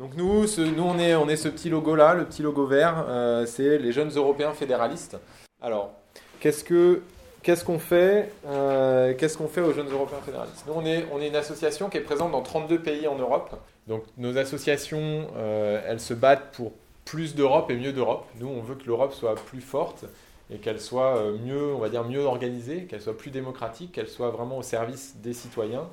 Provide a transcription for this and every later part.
Donc nous, ce, nous on, est, on est ce petit logo-là, le petit logo vert, euh, c'est les jeunes européens fédéralistes. Alors, qu'est-ce que Qu'est-ce qu'on fait euh, Qu'est-ce qu'on fait aux jeunes Européens fédéralistes? Nous, on est, on est une association qui est présente dans 32 pays en Europe. Donc, nos associations, euh, elles se battent pour plus d'Europe et mieux d'Europe. Nous, on veut que l'Europe soit plus forte et qu'elle soit mieux, on va dire, mieux organisée, qu'elle soit plus démocratique, qu'elle soit vraiment au service des citoyens.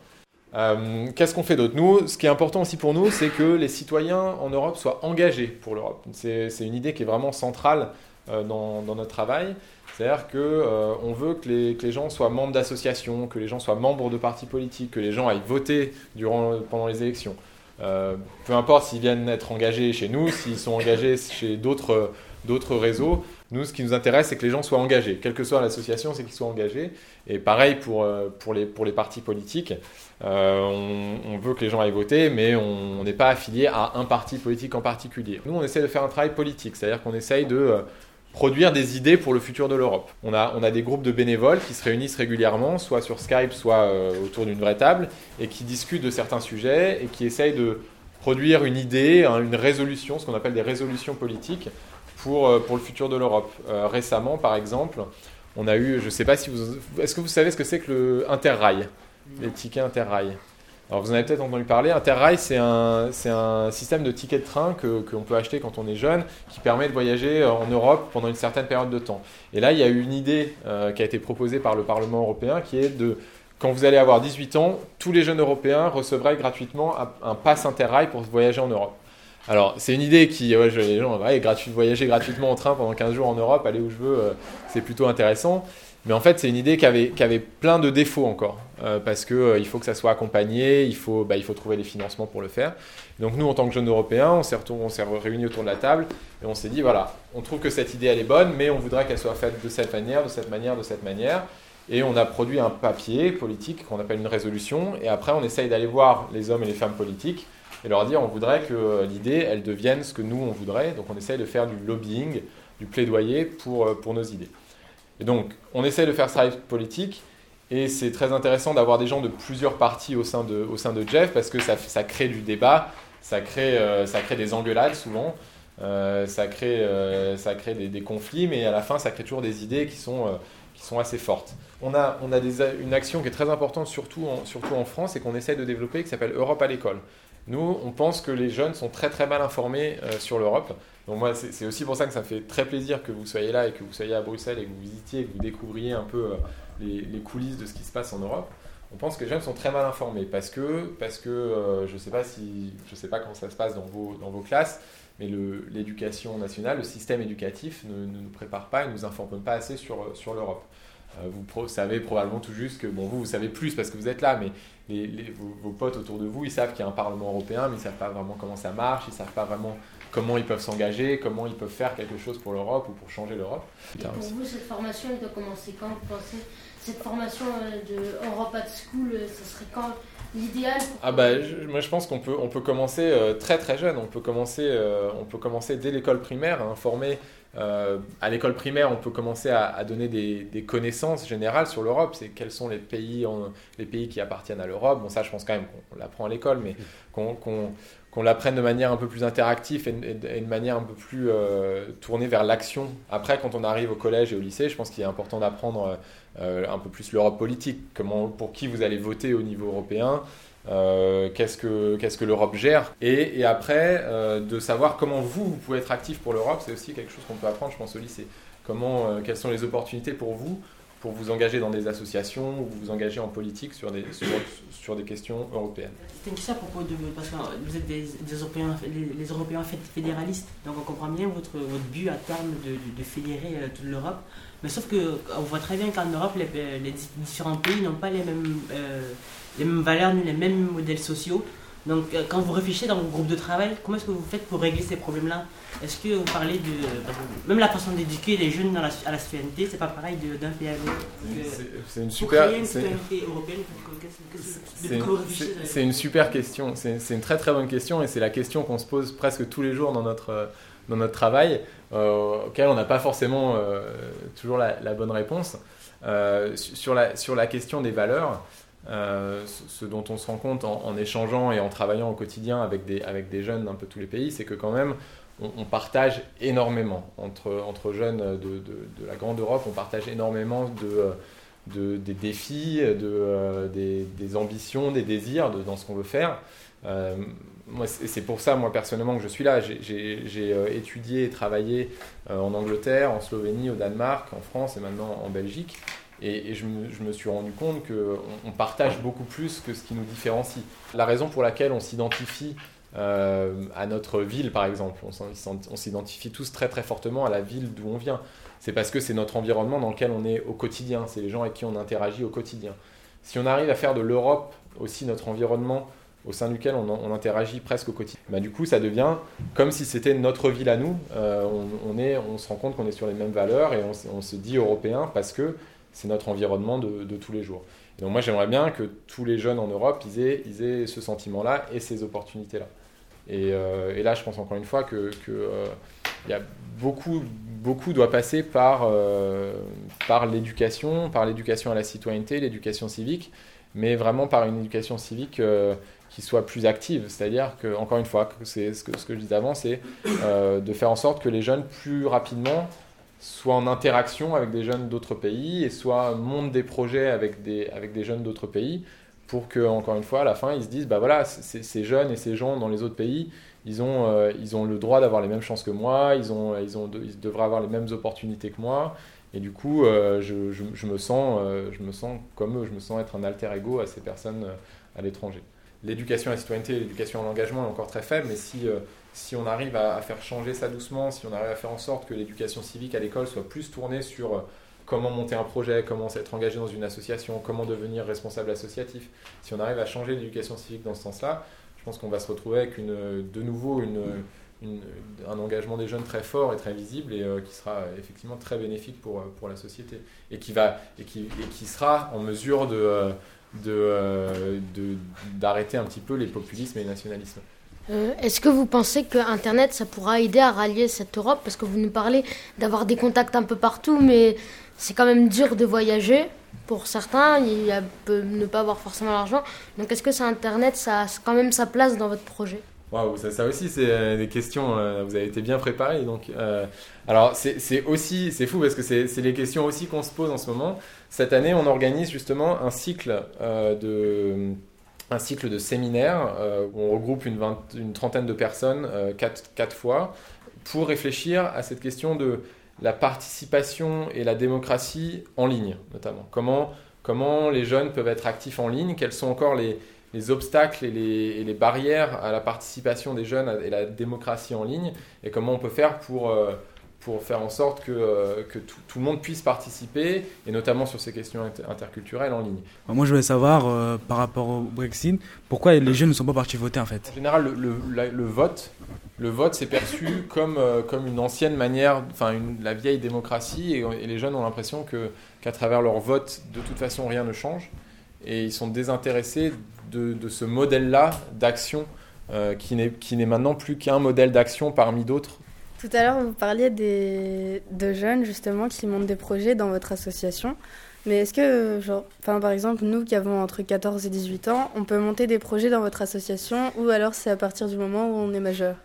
Qu'est-ce qu'on fait d'autre? Nous, ce qui est important aussi pour nous, c'est que les citoyens en Europe soient engagés pour l'Europe. C'est une idée qui est vraiment centrale dans, dans, notre travail. C'est-à-dire qu'on euh, veut que les, gens soient membres d'associations, que les gens soient membres de partis politiques, que les gens aillent voter pendant les élections. Euh, peu importe s'ils viennent être engagés chez nous, s'ils sont engagés chez d'autres réseaux, nous, ce qui nous intéresse, c'est que les gens soient engagés. Quelle que soit l'association, c'est qu'ils soient engagés. Et pareil pour, euh, pour, les, pour les partis politiques. on, veut que les gens aillent voter, mais on n'est pas affilié à un parti politique en particulier. Nous, on essaie de faire un travail politique, c'est-à-dire qu'on essaye de produire des idées pour le futur de l'Europe. On a, on a des groupes de bénévoles qui se réunissent régulièrement, soit sur Skype, soit euh, autour d'une vraie table, et qui discutent de certains sujets et qui essayent de produire une idée, une résolution, ce qu'on appelle des résolutions politiques pour, euh, pour le futur de l'Europe. Euh, récemment, par exemple, on a eu, je ne sais pas si vous... Est-ce que vous savez ce que c'est que le Interrail Les tickets Interrail? Alors vous en avez peut-être entendu parler, Interrail c'est un, un, système de tickets de train que, qu'on peut acheter quand on est jeune qui permet de voyager euh, en Europe pendant une certaine période de temps. Et là il y a eu une idée qui a été proposée par le Parlement européen qui est de, quand vous allez avoir 18 ans, tous les jeunes européens recevraient gratuitement un, pass Interrail pour voyager en Europe. Alors, c'est une idée qui, les gens, ouais, gratuit, voyager gratuitement en train pendant 15 jours en Europe, aller où je veux, euh, c'est plutôt intéressant. Mais en fait, c'est une idée qui avait, plein de défauts encore, euh, parce qu'il euh, faut que ça soit accompagné, il faut, bah, il faut trouver les financements pour le faire. Donc nous, en tant que jeunes Européens, on s'est réunis autour de la table et on s'est dit, voilà, on trouve que cette idée, elle est bonne, mais on voudrait qu'elle soit faite de cette manière, de cette manière, de cette manière. Et on a produit un papier politique qu'on appelle une résolution, et après on essaye d'aller voir les hommes et les femmes politiques et leur dire, on voudrait que euh, l'idée, elle devienne ce que nous, on voudrait. Donc on essaye de faire du lobbying, du plaidoyer pour, pour nos idées. Et donc, on essaie de faire ça politique, et c'est très intéressant d'avoir des gens de plusieurs partis au sein de, au sein de Jeff, parce que ça, ça crée du débat, ça crée, euh, ça crée des engueulades souvent, euh, ça crée, euh, ça crée des, conflits, mais à la fin, ça crée toujours des idées qui sont, qui sont assez fortes. On a, on a une action qui est très importante, surtout en, surtout en France, et qu'on essaie de développer, qui s'appelle Europe à l'école. Nous, on pense que les jeunes sont très très mal informés sur l'Europe. Donc moi, c'est aussi pour ça que ça me fait très plaisir que vous soyez là et que vous soyez à Bruxelles et que vous visitiez et que vous découvriez un peu euh, les, coulisses de ce qui se passe en Europe. On pense que les jeunes sont très mal informés parce que, parce que euh, je ne sais, pas si, je sais pas comment ça se passe dans vos, dans vos classes, mais l'éducation nationale, le système éducatif ne, nous prépare pas et ne nous informe pas assez sur, sur l'Europe. Euh, vous savez probablement tout juste que, bon, vous, vous savez plus parce que vous êtes là, mais les, vos, vos, potes autour de vous, ils savent qu'il y a un Parlement européen, mais ils ne savent pas vraiment comment ça marche, ils ne savent pas vraiment comment ils peuvent s'engager, comment ils peuvent faire quelque chose pour l'Europe ou pour changer l'Europe. Pour vous, cette formation, elle doit commencer quand Vous pensez? Cette formation euh, de Europe at School, euh, ce serait quand? L'idéal Ah bah, moi je pense qu'on peut, on peut commencer euh, très très jeune. On peut commencer, on peut commencer dès l'école primaire, à informer. à l'école primaire, on peut commencer à, donner des, des, connaissances générales sur l'Europe. C'est quels sont les pays, les pays qui appartiennent à l'Europe. Bon, ça, je pense quand même qu'on l'apprend à l'école, mais qu'on qu'on l'apprenne de manière un peu plus interactive et, de manière un peu plus euh, tournée vers l'action. Après, quand on arrive au collège et au lycée, je pense qu'il est important d'apprendre euh, un peu plus l'Europe politique, comment, pour qui vous allez voter au niveau européen, euh, qu'est-ce que, que l'Europe gère, et, et après, de savoir comment vous, vous pouvez être actif pour l'Europe, c'est aussi quelque chose qu'on peut apprendre, je pense, au lycée. Comment, quelles sont les opportunités pour vous pour vous engager dans des associations ou vous engager en politique sur des, sur, des questions européennes. C'était une question à propos de. Parce que vous êtes des, Européens, les, Européens fédéralistes, donc on comprend bien votre, votre but à terme de, de, fédérer euh, toute l'Europe. Mais sauf qu'on voit très bien qu'en Europe, les, les, différents pays n'ont pas les mêmes, euh, les mêmes valeurs ni les mêmes modèles sociaux. Donc, euh, quand vous réfléchissez dans vos groupe de travail, comment est-ce que vous faites pour régler ces problèmes-là? Est-ce que vous parlez de. Même la façon d'éduquer les jeunes à la citoyenneté, c'est pas pareil d'un pays à l'autre C'est une super. C'est une super question. C'est une très très bonne question et c'est la question qu'on se pose presque tous les jours dans notre, dans notre travail, euh, auquel on n'a pas forcément euh, toujours la, bonne réponse. sur, la, sur la question des valeurs, ce dont on se rend compte en, échangeant et en travaillant au quotidien avec des, jeunes d'un peu tous les pays, c'est que quand même, on, partage énormément entre, jeunes de, la grande Europe, on partage énormément de, de des défis, de, des, ambitions, des désirs dans ce qu'on veut faire. Euh, c'est pour ça, moi personnellement, que je suis là. J'ai euh, étudié et travaillé euh, en Angleterre, en Slovénie, au Danemark, en France et maintenant en Belgique. Et, je, me, suis rendu compte qu'on on partage beaucoup plus que ce qui nous différencie. La raison pour laquelle on s'identifie à notre ville, par exemple, on s'identifie tous très très fortement à la ville d'où on vient. C'est parce que c'est notre environnement dans lequel on est au quotidien, c'est les gens avec qui on interagit au quotidien. Si on arrive à faire de l'Europe aussi notre environnement au sein duquel on, interagit presque au quotidien. Bah, du coup, ça devient comme si c'était notre ville à nous. Euh, on se rend compte qu'on est sur les mêmes valeurs et on, se dit européen parce que c'est notre environnement de, tous les jours. Et donc moi, j'aimerais bien que tous les jeunes en Europe, ils aient, ce sentiment-là et ces opportunités-là. Et, euh, là, je pense encore une fois que, euh, y a beaucoup, beaucoup doit passer par, par l'éducation, par l'éducation à la citoyenneté, l'éducation civique, mais vraiment par une éducation civique qui soit plus active. C'est-à-dire que, encore une fois, c'est ce que, ce que je disais avant, c'est euh, de faire en sorte que les jeunes plus rapidement soient en interaction avec des jeunes d'autres pays et soit montent des projets avec des, avec des jeunes d'autres pays pour que, encore une fois, à la fin, ils se disent, bah voilà, ces jeunes et ces gens dans les autres pays, ils ont, euh, ils ont le droit d'avoir les mêmes chances que moi, ils, ont, ils, ont, ils devraient avoir les mêmes opportunités que moi. Et du coup, euh, je, je, me sens, je me sens comme eux, je me sens être un alter ego à ces personnes à l'étranger l'éducation à la citoyenneté et l'éducation à l'engagement est encore très faible, mais si, euh, si on arrive à, faire changer ça doucement, si on arrive à faire en sorte que l'éducation civique à l'école soit plus tournée sur euh, comment monter un projet, comment être engagé dans une association, comment devenir responsable associatif, si on arrive à changer l'éducation civique dans ce sens-là, je pense qu'on va se retrouver avec une, de nouveau une, un engagement des jeunes très fort et très visible et euh, qui sera effectivement très bénéfique pour, pour la société et qui, va, et qui, et qui sera en mesure de euh, d'arrêter de, un petit peu les populismes et les nationalismes. Euh, est-ce que vous pensez que Internet, ça pourra aider à rallier cette Europe? Parce que vous nous parlez d'avoir des contacts un peu partout, mais c'est quand même dur de voyager pour certains. Il peut ne pas avoir forcément l'argent. Donc est-ce que c'est Internet, ça a quand même sa place dans votre projet? Waouh, ça, aussi, c'est euh, des questions. vous avez été bien préparé. Donc, alors, c'est aussi, c'est fou parce que c'est les questions aussi qu'on se pose en ce moment. Cette année, on organise justement un cycle euh, de un cycle de séminaires euh, où on regroupe une, trentaine de personnes euh, quatre, quatre, fois pour réfléchir à cette question de la participation et la démocratie en ligne, notamment. Comment, comment les jeunes peuvent être actifs en ligne Quels sont encore les, les obstacles et les, et les, barrières à la participation des jeunes et la démocratie en ligne Et comment on peut faire pour pour faire en sorte que, euh, que tout, tout, le monde puisse participer, et notamment sur ces questions interculturelles en ligne. Moi, je voulais savoir, euh, par rapport au Brexit, pourquoi les jeunes ne sont pas partis voter en fait? En général, le, le, vote, le vote c'est perçu comme, euh, comme une ancienne manière, enfin la vieille démocratie, et, les jeunes ont l'impression qu'à travers leur vote, de toute façon, rien ne change, et ils sont désintéressés de, de ce modèle-là d'action qui n'est maintenant plus qu'un modèle d'action parmi d'autres tout à l'heure, vous parliez des, de jeunes justement qui montent des projets dans votre association. Mais est-ce que, genre, enfin, par exemple, nous qui avons entre 14 et 18 ans, on peut monter des projets dans votre association ou alors c'est à partir du moment où on est majeur?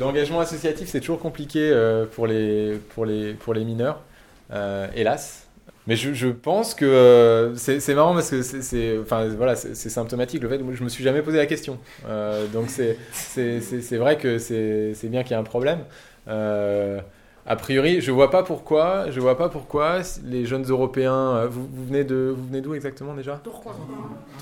L'engagement associatif, c'est toujours compliqué euh, pour, les, pour, les, pour les mineurs, euh, hélas. Mais je, je, pense que euh, c'est marrant parce que c'est enfin, voilà, c'est symptomatique le fait que je me suis jamais posé la question. Euh, donc c'est vrai que c'est bien qu'il y ait un problème. Euh, a priori, je vois pas pourquoi, je vois pas pourquoi les jeunes Européens. Vous, vous venez de, vous venez d'où exactement déjà? Tourcoing.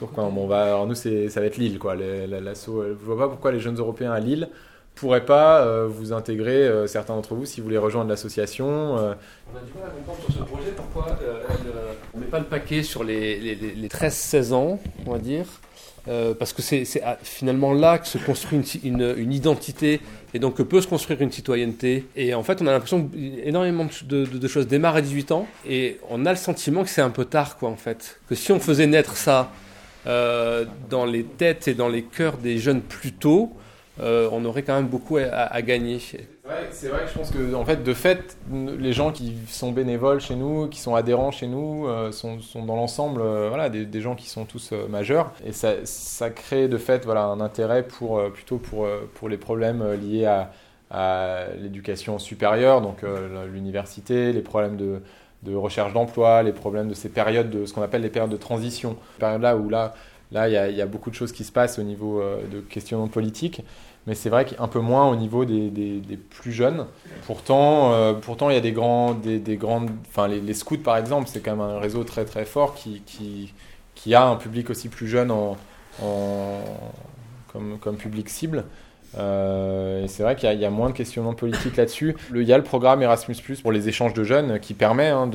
Tourcoing. Bon, va, alors nous c'est, ça va être Lille, quoi. L'assaut. Je vois pas pourquoi les jeunes Européens à Lille pourrait pas euh, vous intégrer, euh, certains d'entre vous, si vous voulez rejoindre l'association euh. On a du mal à comprendre sur ce projet pourquoi on ne met pas le paquet sur les, les, les 13-16 ans, on va dire, parce que c'est finalement là que se construit une, une, une, identité et donc que peut se construire une citoyenneté. Et en fait, on a l'impression énormément de, de, de, choses démarrent à 18 ans et on a le sentiment que c'est un peu tard, quoi, en fait. Que si on faisait naître ça dans les têtes et dans les cœurs des jeunes plus tôt, euh, on aurait quand même beaucoup à, gagner. c'est vrai que je pense que, en fait, de fait, les gens qui sont bénévoles chez nous, qui sont adhérents chez nous, euh, sont, dans l'ensemble euh, voilà, des, gens qui sont tous majeurs. Et ça, ça, crée de fait voilà, un intérêt pour, plutôt pour, pour les problèmes liés à, à l'éducation supérieure, donc l'université, les problèmes de, recherche d'emploi, les problèmes de ces périodes, de ce qu'on appelle les périodes de transition. Là où là, là, il y, a, beaucoup de choses qui se passent au niveau de questionnement politique mais c'est vrai qu'un peu moins au niveau des, plus jeunes. Pourtant, euh, pourtant, il y a des grands, des, des grandes, enfin les, scouts par exemple, c'est quand même un réseau très très fort qui, a un public aussi plus jeune comme public cible. Euh, et c'est vrai qu'il y, a moins de questionnements politiques là-dessus. Il y a le programme Erasmus pour les échanges de jeunes qui permet hein,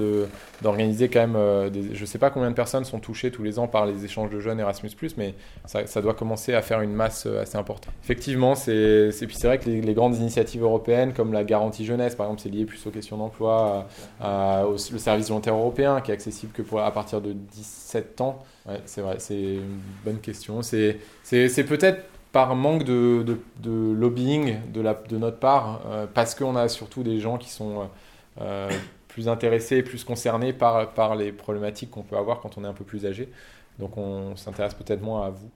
d'organiser quand même. Euh, des, je ne sais pas combien de personnes sont touchées tous les ans par les échanges de jeunes Erasmus, mais ça, doit commencer à faire une masse euh, assez importante. Effectivement, c'est vrai que les, grandes initiatives européennes comme la garantie jeunesse, par exemple, c'est lié plus aux questions d'emploi, au le service volontaire européen qui est accessible que pour, à partir de 17 ans. C'est vrai, c'est une bonne question. C'est peut-être par manque de, lobbying de, la, de, notre part, euh, parce qu'on a surtout des gens qui sont euh, plus intéressés, plus concernés par, par les problématiques qu'on peut avoir quand on est un peu plus âgé. Donc on s'intéresse peut-être moins à vous.